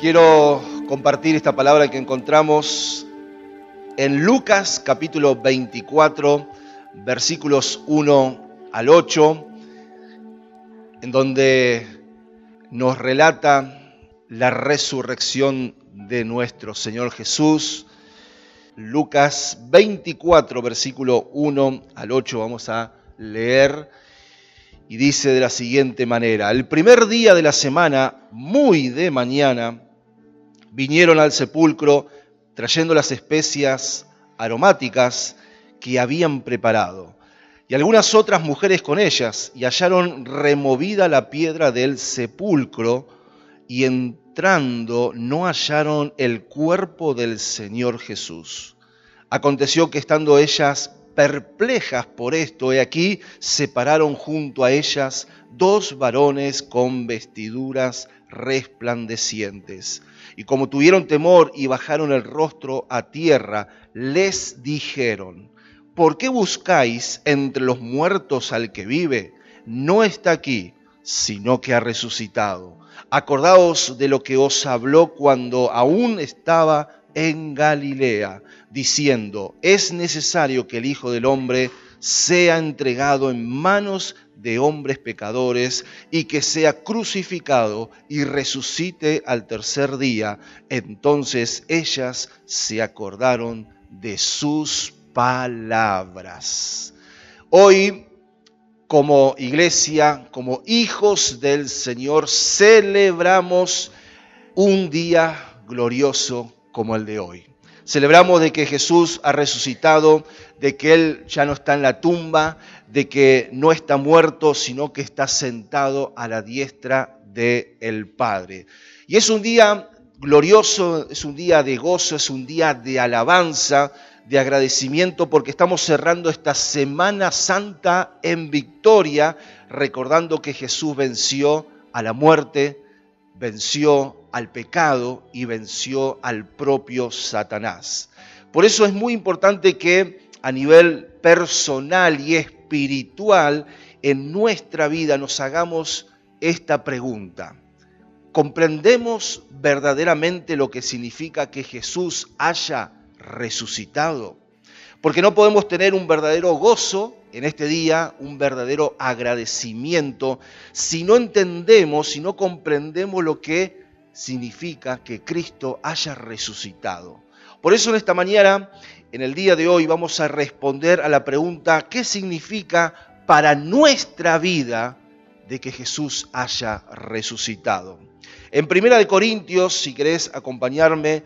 Quiero compartir esta palabra que encontramos en Lucas capítulo 24, versículos 1 al 8, en donde nos relata la resurrección de nuestro Señor Jesús. Lucas 24, versículo 1 al 8, vamos a leer y dice de la siguiente manera, el primer día de la semana, muy de mañana, vinieron al sepulcro trayendo las especias aromáticas que habían preparado, y algunas otras mujeres con ellas, y hallaron removida la piedra del sepulcro, y entrando no hallaron el cuerpo del Señor Jesús. Aconteció que estando ellas perplejas por esto, he aquí, se pararon junto a ellas dos varones con vestiduras resplandecientes. Y como tuvieron temor y bajaron el rostro a tierra, les dijeron, ¿por qué buscáis entre los muertos al que vive? No está aquí, sino que ha resucitado. Acordaos de lo que os habló cuando aún estaba en Galilea, diciendo, es necesario que el Hijo del Hombre sea entregado en manos de hombres pecadores y que sea crucificado y resucite al tercer día. Entonces ellas se acordaron de sus palabras. Hoy, como iglesia, como hijos del Señor, celebramos un día glorioso como el de hoy. Celebramos de que Jesús ha resucitado, de que Él ya no está en la tumba, de que no está muerto, sino que está sentado a la diestra del el Padre. Y es un día glorioso, es un día de gozo, es un día de alabanza, de agradecimiento, porque estamos cerrando esta Semana Santa en victoria, recordando que Jesús venció a la muerte, venció al pecado y venció al propio Satanás. Por eso es muy importante que a nivel personal y espiritual en nuestra vida nos hagamos esta pregunta. ¿Comprendemos verdaderamente lo que significa que Jesús haya resucitado? Porque no podemos tener un verdadero gozo en este día, un verdadero agradecimiento, si no entendemos, si no comprendemos lo que significa que Cristo haya resucitado. Por eso en esta mañana, en el día de hoy, vamos a responder a la pregunta, ¿qué significa para nuestra vida de que Jesús haya resucitado? En Primera de Corintios, si querés acompañarme,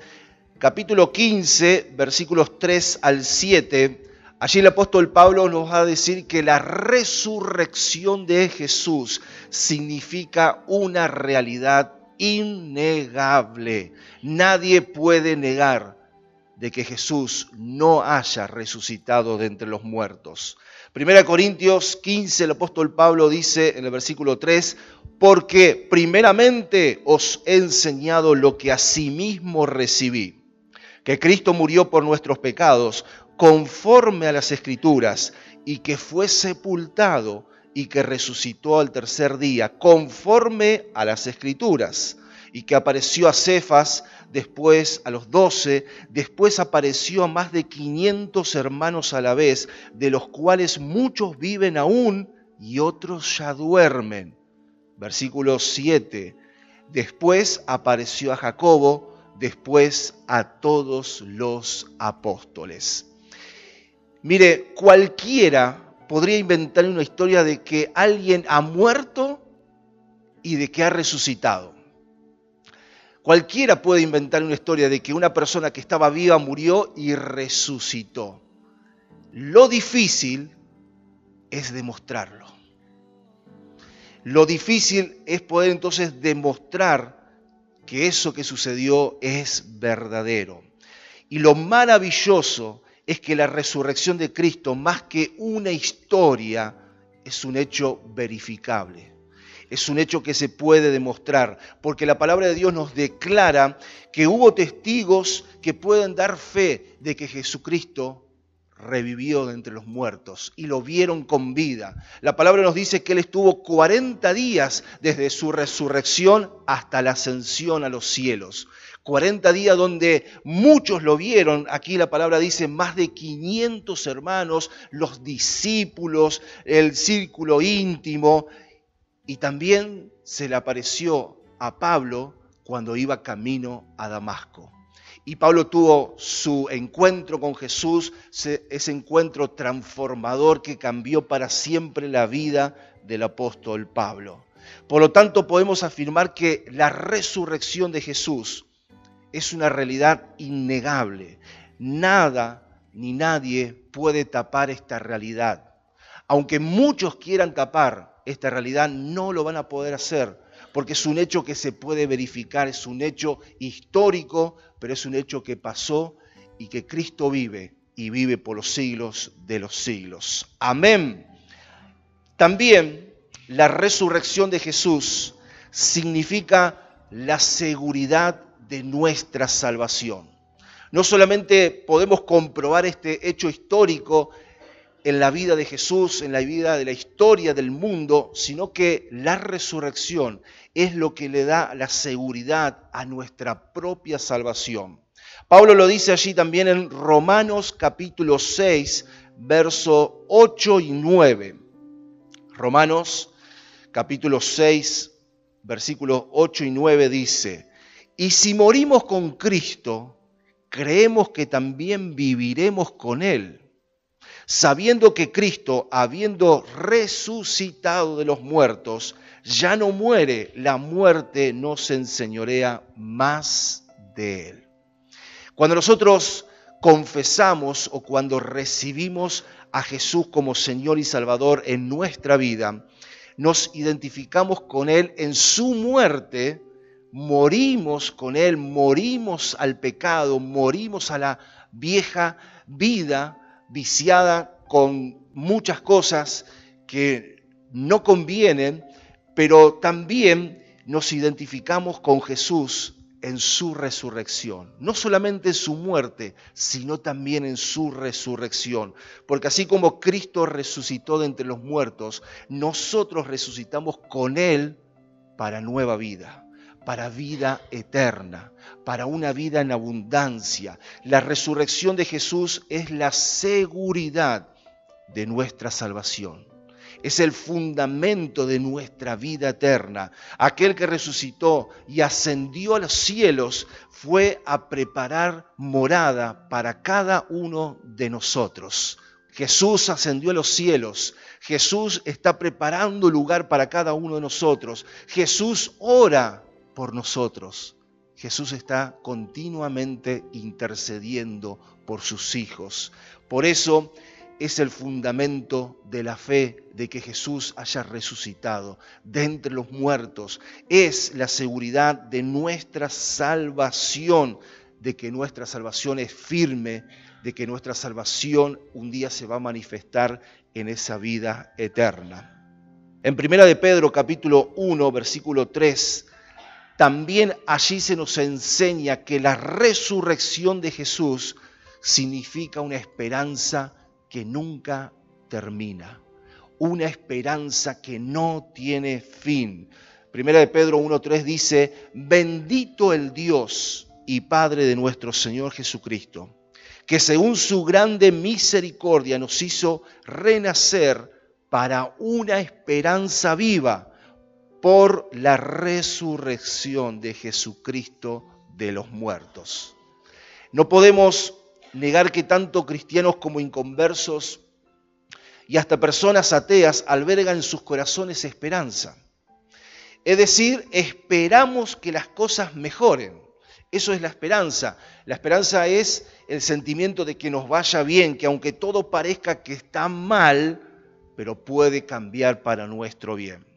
capítulo 15, versículos 3 al 7, allí el apóstol Pablo nos va a decir que la resurrección de Jesús significa una realidad innegable. Nadie puede negar de que Jesús no haya resucitado de entre los muertos. Primera Corintios 15, el apóstol Pablo dice en el versículo 3, porque primeramente os he enseñado lo que asimismo recibí, que Cristo murió por nuestros pecados conforme a las escrituras y que fue sepultado y que resucitó al tercer día, conforme a las escrituras, y que apareció a Cefas, después a los doce, después apareció a más de quinientos hermanos a la vez, de los cuales muchos viven aún y otros ya duermen. Versículo 7. Después apareció a Jacobo, después a todos los apóstoles. Mire, cualquiera podría inventar una historia de que alguien ha muerto y de que ha resucitado. Cualquiera puede inventar una historia de que una persona que estaba viva murió y resucitó. Lo difícil es demostrarlo. Lo difícil es poder entonces demostrar que eso que sucedió es verdadero. Y lo maravilloso es que la resurrección de Cristo, más que una historia, es un hecho verificable. Es un hecho que se puede demostrar, porque la palabra de Dios nos declara que hubo testigos que pueden dar fe de que Jesucristo revivió de entre los muertos y lo vieron con vida. La palabra nos dice que Él estuvo 40 días desde su resurrección hasta la ascensión a los cielos. 40 días donde muchos lo vieron, aquí la palabra dice más de 500 hermanos, los discípulos, el círculo íntimo, y también se le apareció a Pablo cuando iba camino a Damasco. Y Pablo tuvo su encuentro con Jesús, ese encuentro transformador que cambió para siempre la vida del apóstol Pablo. Por lo tanto, podemos afirmar que la resurrección de Jesús es una realidad innegable. Nada ni nadie puede tapar esta realidad. Aunque muchos quieran tapar esta realidad, no lo van a poder hacer porque es un hecho que se puede verificar, es un hecho histórico, pero es un hecho que pasó y que Cristo vive y vive por los siglos de los siglos. Amén. También la resurrección de Jesús significa la seguridad de nuestra salvación. No solamente podemos comprobar este hecho histórico en la vida de Jesús, en la vida de la historia del mundo, sino que la resurrección es lo que le da la seguridad a nuestra propia salvación. Pablo lo dice allí también en Romanos capítulo 6, verso 8 y 9. Romanos capítulo 6, versículos 8 y 9 dice, y si morimos con Cristo, creemos que también viviremos con Él sabiendo que Cristo, habiendo resucitado de los muertos, ya no muere, la muerte no se enseñorea más de él. Cuando nosotros confesamos o cuando recibimos a Jesús como Señor y Salvador en nuestra vida, nos identificamos con Él en su muerte, morimos con Él, morimos al pecado, morimos a la vieja vida viciada con muchas cosas que no convienen, pero también nos identificamos con Jesús en su resurrección. No solamente en su muerte, sino también en su resurrección. Porque así como Cristo resucitó de entre los muertos, nosotros resucitamos con Él para nueva vida para vida eterna, para una vida en abundancia. La resurrección de Jesús es la seguridad de nuestra salvación. Es el fundamento de nuestra vida eterna. Aquel que resucitó y ascendió a los cielos fue a preparar morada para cada uno de nosotros. Jesús ascendió a los cielos. Jesús está preparando lugar para cada uno de nosotros. Jesús ora por nosotros. Jesús está continuamente intercediendo por sus hijos. Por eso es el fundamento de la fe de que Jesús haya resucitado de entre los muertos. Es la seguridad de nuestra salvación, de que nuestra salvación es firme, de que nuestra salvación un día se va a manifestar en esa vida eterna. En Primera de Pedro capítulo 1 versículo 3 también allí se nos enseña que la resurrección de Jesús significa una esperanza que nunca termina, una esperanza que no tiene fin. Primera de Pedro 1.3 dice, bendito el Dios y Padre de nuestro Señor Jesucristo, que según su grande misericordia nos hizo renacer para una esperanza viva por la resurrección de Jesucristo de los muertos. No podemos negar que tanto cristianos como inconversos y hasta personas ateas albergan en sus corazones esperanza. Es decir, esperamos que las cosas mejoren. Eso es la esperanza. La esperanza es el sentimiento de que nos vaya bien, que aunque todo parezca que está mal, pero puede cambiar para nuestro bien.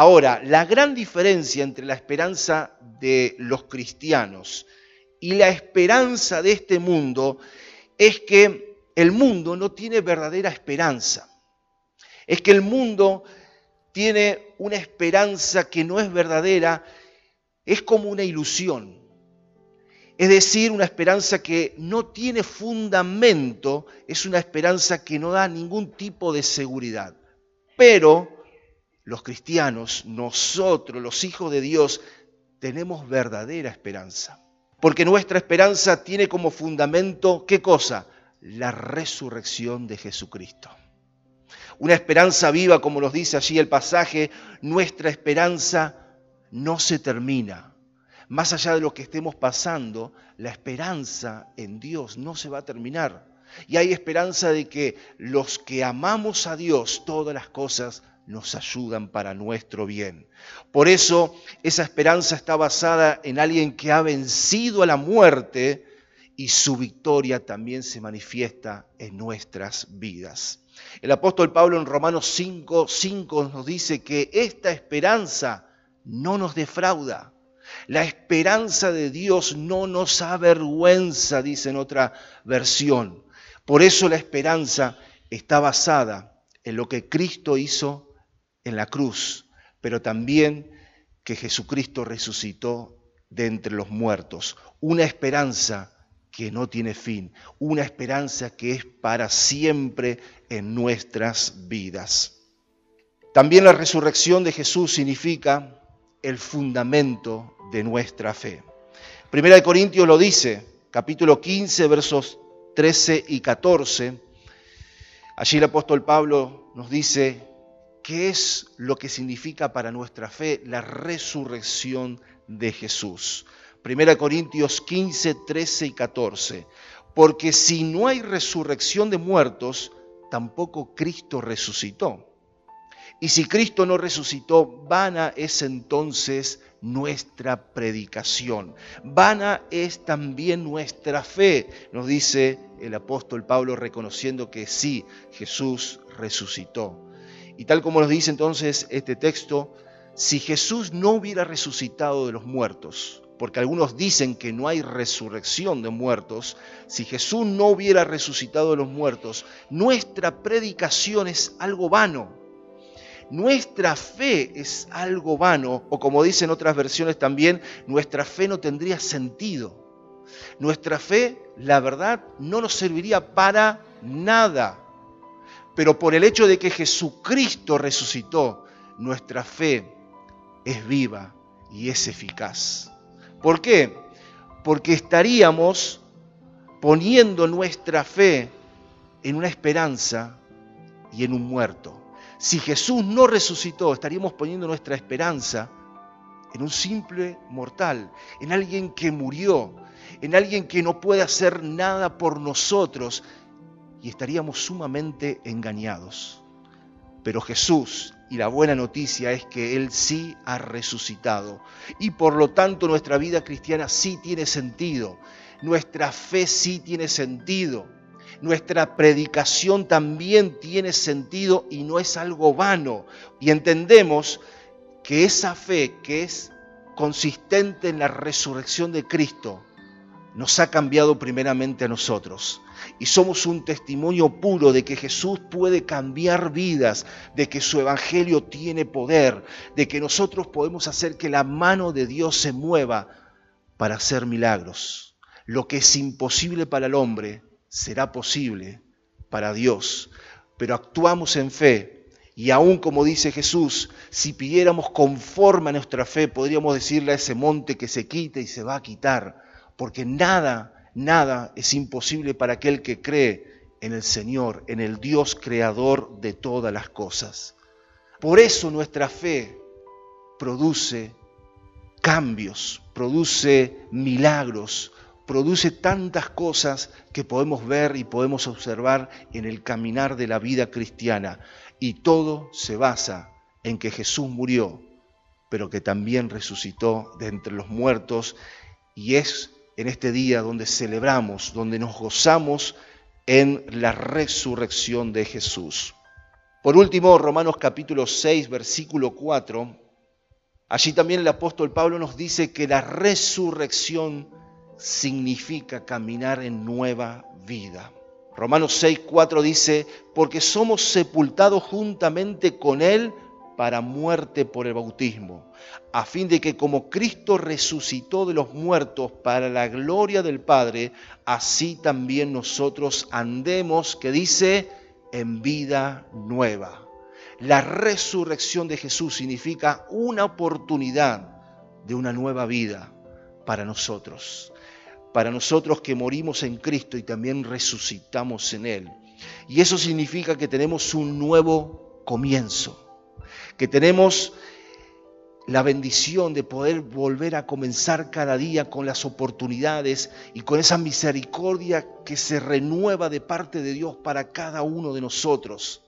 Ahora, la gran diferencia entre la esperanza de los cristianos y la esperanza de este mundo es que el mundo no tiene verdadera esperanza. Es que el mundo tiene una esperanza que no es verdadera, es como una ilusión. Es decir, una esperanza que no tiene fundamento, es una esperanza que no da ningún tipo de seguridad. Pero los cristianos, nosotros, los hijos de Dios, tenemos verdadera esperanza. Porque nuestra esperanza tiene como fundamento, ¿qué cosa? La resurrección de Jesucristo. Una esperanza viva, como nos dice allí el pasaje, nuestra esperanza no se termina. Más allá de lo que estemos pasando, la esperanza en Dios no se va a terminar. Y hay esperanza de que los que amamos a Dios, todas las cosas nos ayudan para nuestro bien. Por eso esa esperanza está basada en alguien que ha vencido a la muerte y su victoria también se manifiesta en nuestras vidas. El apóstol Pablo en Romanos 5, 5 nos dice que esta esperanza no nos defrauda. La esperanza de Dios no nos avergüenza, dice en otra versión. Por eso la esperanza está basada en lo que Cristo hizo en la cruz, pero también que Jesucristo resucitó de entre los muertos. Una esperanza que no tiene fin, una esperanza que es para siempre en nuestras vidas. También la resurrección de Jesús significa el fundamento de nuestra fe. Primera de Corintios lo dice, capítulo 15, versos 13 y 14. Allí el apóstol Pablo nos dice, ¿Qué es lo que significa para nuestra fe la resurrección de Jesús? Primera Corintios 15, 13 y 14. Porque si no hay resurrección de muertos, tampoco Cristo resucitó. Y si Cristo no resucitó, vana es entonces nuestra predicación. Vana es también nuestra fe, nos dice el apóstol Pablo reconociendo que sí, Jesús resucitó. Y tal como nos dice entonces este texto, si Jesús no hubiera resucitado de los muertos, porque algunos dicen que no hay resurrección de muertos, si Jesús no hubiera resucitado de los muertos, nuestra predicación es algo vano. Nuestra fe es algo vano, o como dicen otras versiones también, nuestra fe no tendría sentido. Nuestra fe, la verdad, no nos serviría para nada pero por el hecho de que Jesucristo resucitó, nuestra fe es viva y es eficaz. ¿Por qué? Porque estaríamos poniendo nuestra fe en una esperanza y en un muerto. Si Jesús no resucitó, estaríamos poniendo nuestra esperanza en un simple mortal, en alguien que murió, en alguien que no puede hacer nada por nosotros, y estaríamos sumamente engañados. Pero Jesús, y la buena noticia es que Él sí ha resucitado. Y por lo tanto nuestra vida cristiana sí tiene sentido. Nuestra fe sí tiene sentido. Nuestra predicación también tiene sentido y no es algo vano. Y entendemos que esa fe que es consistente en la resurrección de Cristo nos ha cambiado primeramente a nosotros y somos un testimonio puro de que Jesús puede cambiar vidas, de que su evangelio tiene poder, de que nosotros podemos hacer que la mano de Dios se mueva para hacer milagros. Lo que es imposible para el hombre será posible para Dios, pero actuamos en fe. Y aún como dice Jesús, si pidiéramos conforme a nuestra fe, podríamos decirle a ese monte que se quite y se va a quitar, porque nada Nada es imposible para aquel que cree en el Señor, en el Dios creador de todas las cosas. Por eso nuestra fe produce cambios, produce milagros, produce tantas cosas que podemos ver y podemos observar en el caminar de la vida cristiana. Y todo se basa en que Jesús murió, pero que también resucitó de entre los muertos y es en este día donde celebramos, donde nos gozamos en la resurrección de Jesús. Por último, Romanos capítulo 6, versículo 4, allí también el apóstol Pablo nos dice que la resurrección significa caminar en nueva vida. Romanos 6, 4 dice, porque somos sepultados juntamente con Él para muerte por el bautismo, a fin de que como Cristo resucitó de los muertos para la gloria del Padre, así también nosotros andemos, que dice, en vida nueva. La resurrección de Jesús significa una oportunidad de una nueva vida para nosotros, para nosotros que morimos en Cristo y también resucitamos en Él. Y eso significa que tenemos un nuevo comienzo, que tenemos la bendición de poder volver a comenzar cada día con las oportunidades y con esa misericordia que se renueva de parte de Dios para cada uno de nosotros.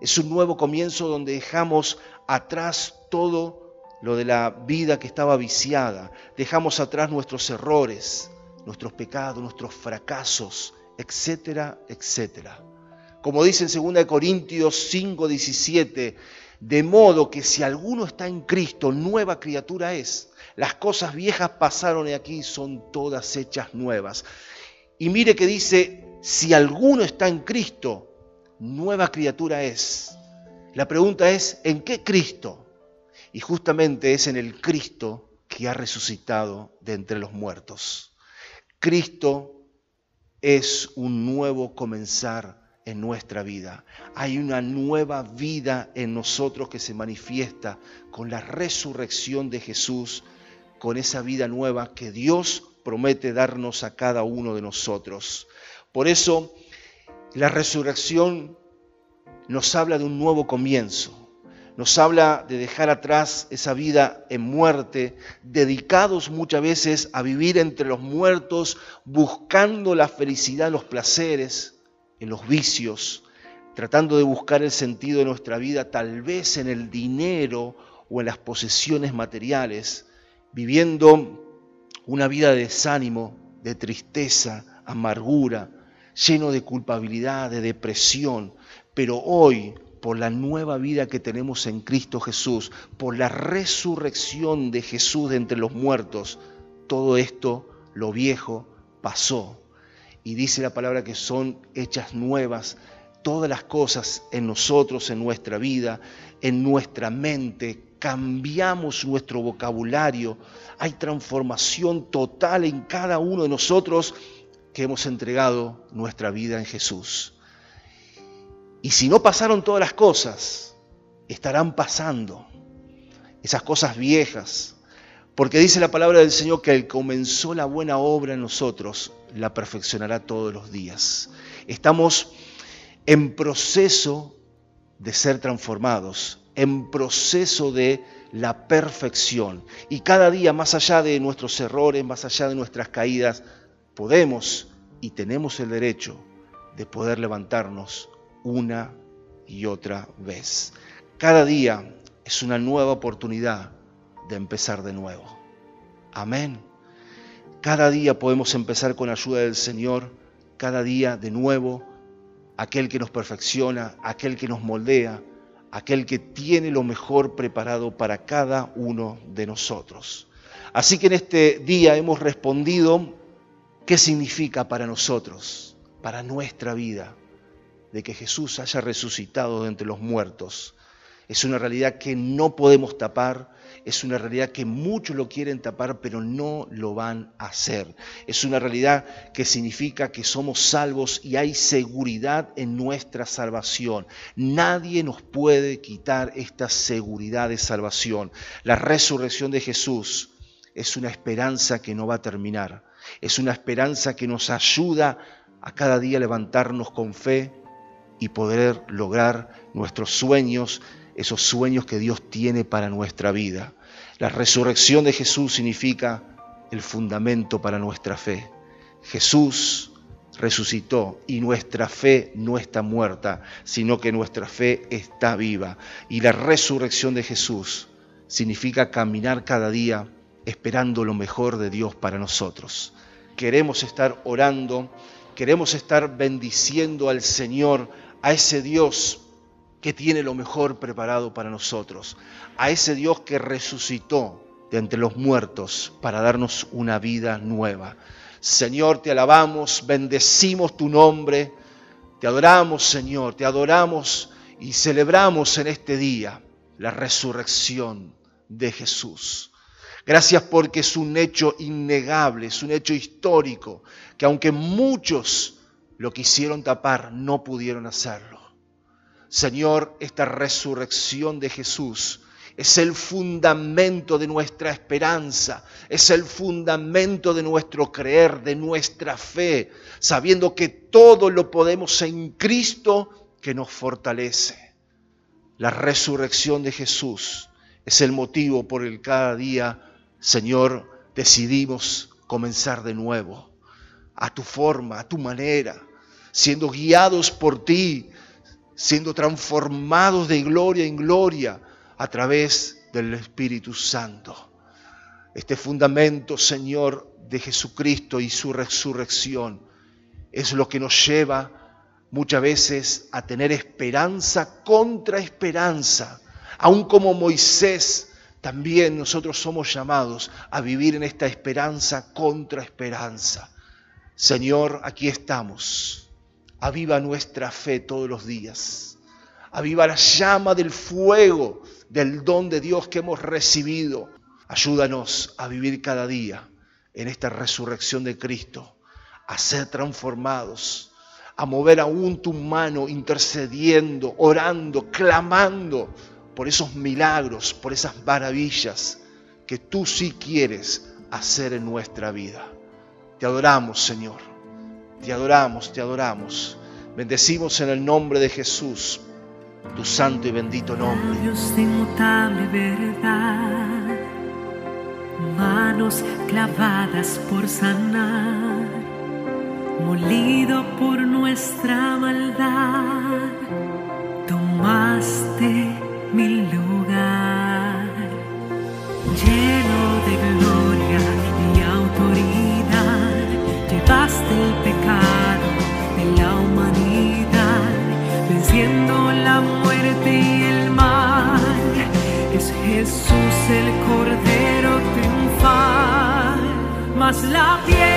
Es un nuevo comienzo donde dejamos atrás todo lo de la vida que estaba viciada, dejamos atrás nuestros errores, nuestros pecados, nuestros fracasos, etcétera, etcétera. Como dice en 2 Corintios 5, 17, de modo que si alguno está en Cristo, nueva criatura es. Las cosas viejas pasaron y aquí son todas hechas nuevas. Y mire que dice, si alguno está en Cristo, nueva criatura es. La pregunta es, ¿en qué Cristo? Y justamente es en el Cristo que ha resucitado de entre los muertos. Cristo es un nuevo comenzar en nuestra vida. Hay una nueva vida en nosotros que se manifiesta con la resurrección de Jesús, con esa vida nueva que Dios promete darnos a cada uno de nosotros. Por eso, la resurrección nos habla de un nuevo comienzo nos habla de dejar atrás esa vida en muerte, dedicados muchas veces a vivir entre los muertos, buscando la felicidad, los placeres, en los vicios, tratando de buscar el sentido de nuestra vida tal vez en el dinero o en las posesiones materiales, viviendo una vida de desánimo, de tristeza, amargura, lleno de culpabilidad, de depresión. Pero hoy por la nueva vida que tenemos en Cristo Jesús, por la resurrección de Jesús de entre los muertos, todo esto, lo viejo, pasó. Y dice la palabra que son hechas nuevas todas las cosas en nosotros, en nuestra vida, en nuestra mente. Cambiamos nuestro vocabulario. Hay transformación total en cada uno de nosotros que hemos entregado nuestra vida en Jesús. Y si no pasaron todas las cosas, estarán pasando esas cosas viejas. Porque dice la palabra del Señor que Él comenzó la buena obra en nosotros, la perfeccionará todos los días. Estamos en proceso de ser transformados, en proceso de la perfección. Y cada día, más allá de nuestros errores, más allá de nuestras caídas, podemos y tenemos el derecho de poder levantarnos una y otra vez. Cada día es una nueva oportunidad de empezar de nuevo. Amén. Cada día podemos empezar con ayuda del Señor, cada día de nuevo, aquel que nos perfecciona, aquel que nos moldea, aquel que tiene lo mejor preparado para cada uno de nosotros. Así que en este día hemos respondido qué significa para nosotros, para nuestra vida, de que Jesús haya resucitado de entre los muertos. Es una realidad que no podemos tapar, es una realidad que muchos lo quieren tapar, pero no lo van a hacer. Es una realidad que significa que somos salvos y hay seguridad en nuestra salvación. Nadie nos puede quitar esta seguridad de salvación. La resurrección de Jesús es una esperanza que no va a terminar. Es una esperanza que nos ayuda a cada día levantarnos con fe, y poder lograr nuestros sueños, esos sueños que Dios tiene para nuestra vida. La resurrección de Jesús significa el fundamento para nuestra fe. Jesús resucitó y nuestra fe no está muerta, sino que nuestra fe está viva. Y la resurrección de Jesús significa caminar cada día esperando lo mejor de Dios para nosotros. Queremos estar orando, queremos estar bendiciendo al Señor a ese Dios que tiene lo mejor preparado para nosotros, a ese Dios que resucitó de entre los muertos para darnos una vida nueva. Señor, te alabamos, bendecimos tu nombre, te adoramos, Señor, te adoramos y celebramos en este día la resurrección de Jesús. Gracias porque es un hecho innegable, es un hecho histórico, que aunque muchos lo quisieron tapar, no pudieron hacerlo. Señor, esta resurrección de Jesús es el fundamento de nuestra esperanza, es el fundamento de nuestro creer, de nuestra fe, sabiendo que todo lo podemos en Cristo que nos fortalece. La resurrección de Jesús es el motivo por el cada día, Señor, decidimos comenzar de nuevo, a tu forma, a tu manera, siendo guiados por ti, siendo transformados de gloria en gloria a través del Espíritu Santo. Este fundamento, Señor, de Jesucristo y su resurrección es lo que nos lleva muchas veces a tener esperanza contra esperanza. Aun como Moisés, también nosotros somos llamados a vivir en esta esperanza contra esperanza. Señor, aquí estamos. Aviva nuestra fe todos los días. Aviva la llama del fuego del don de Dios que hemos recibido. Ayúdanos a vivir cada día en esta resurrección de Cristo, a ser transformados, a mover aún tu mano intercediendo, orando, clamando por esos milagros, por esas maravillas que tú sí quieres hacer en nuestra vida. Te adoramos, Señor. Te adoramos, te adoramos. Bendecimos en el nombre de Jesús tu santo y bendito nombre. Dios de inmutable verdad, manos clavadas por sanar, molido por nuestra maldad, mas la piedra